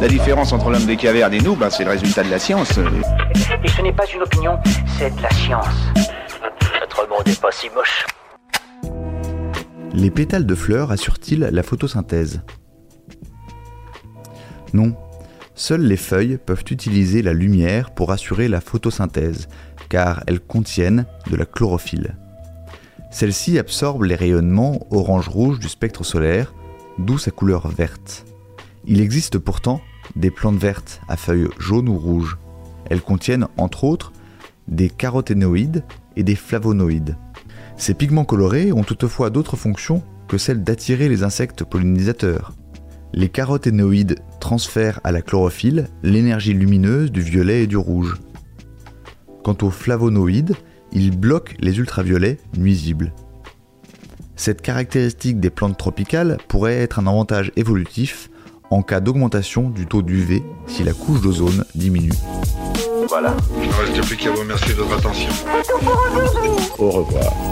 La différence entre l'homme des cavernes et nous, ben, c'est le résultat de la science. Et ce n'est pas une opinion, c'est de la science. Notre monde n'est pas si moche. Les pétales de fleurs assurent-ils la photosynthèse? Non. Seules les feuilles peuvent utiliser la lumière pour assurer la photosynthèse, car elles contiennent de la chlorophylle. Celle-ci absorbe les rayonnements orange-rouge du spectre solaire, d'où sa couleur verte. Il existe pourtant des plantes vertes à feuilles jaunes ou rouges. Elles contiennent entre autres des caroténoïdes et des flavonoïdes. Ces pigments colorés ont toutefois d'autres fonctions que celle d'attirer les insectes pollinisateurs. Les caroténoïdes transfèrent à la chlorophylle l'énergie lumineuse du violet et du rouge. Quant aux flavonoïdes, ils bloquent les ultraviolets nuisibles. Cette caractéristique des plantes tropicales pourrait être un avantage évolutif en cas d'augmentation du taux d'UV si la couche d'ozone diminue. Voilà. Il ne reste plus qu'à vous remercier de votre attention. Au revoir.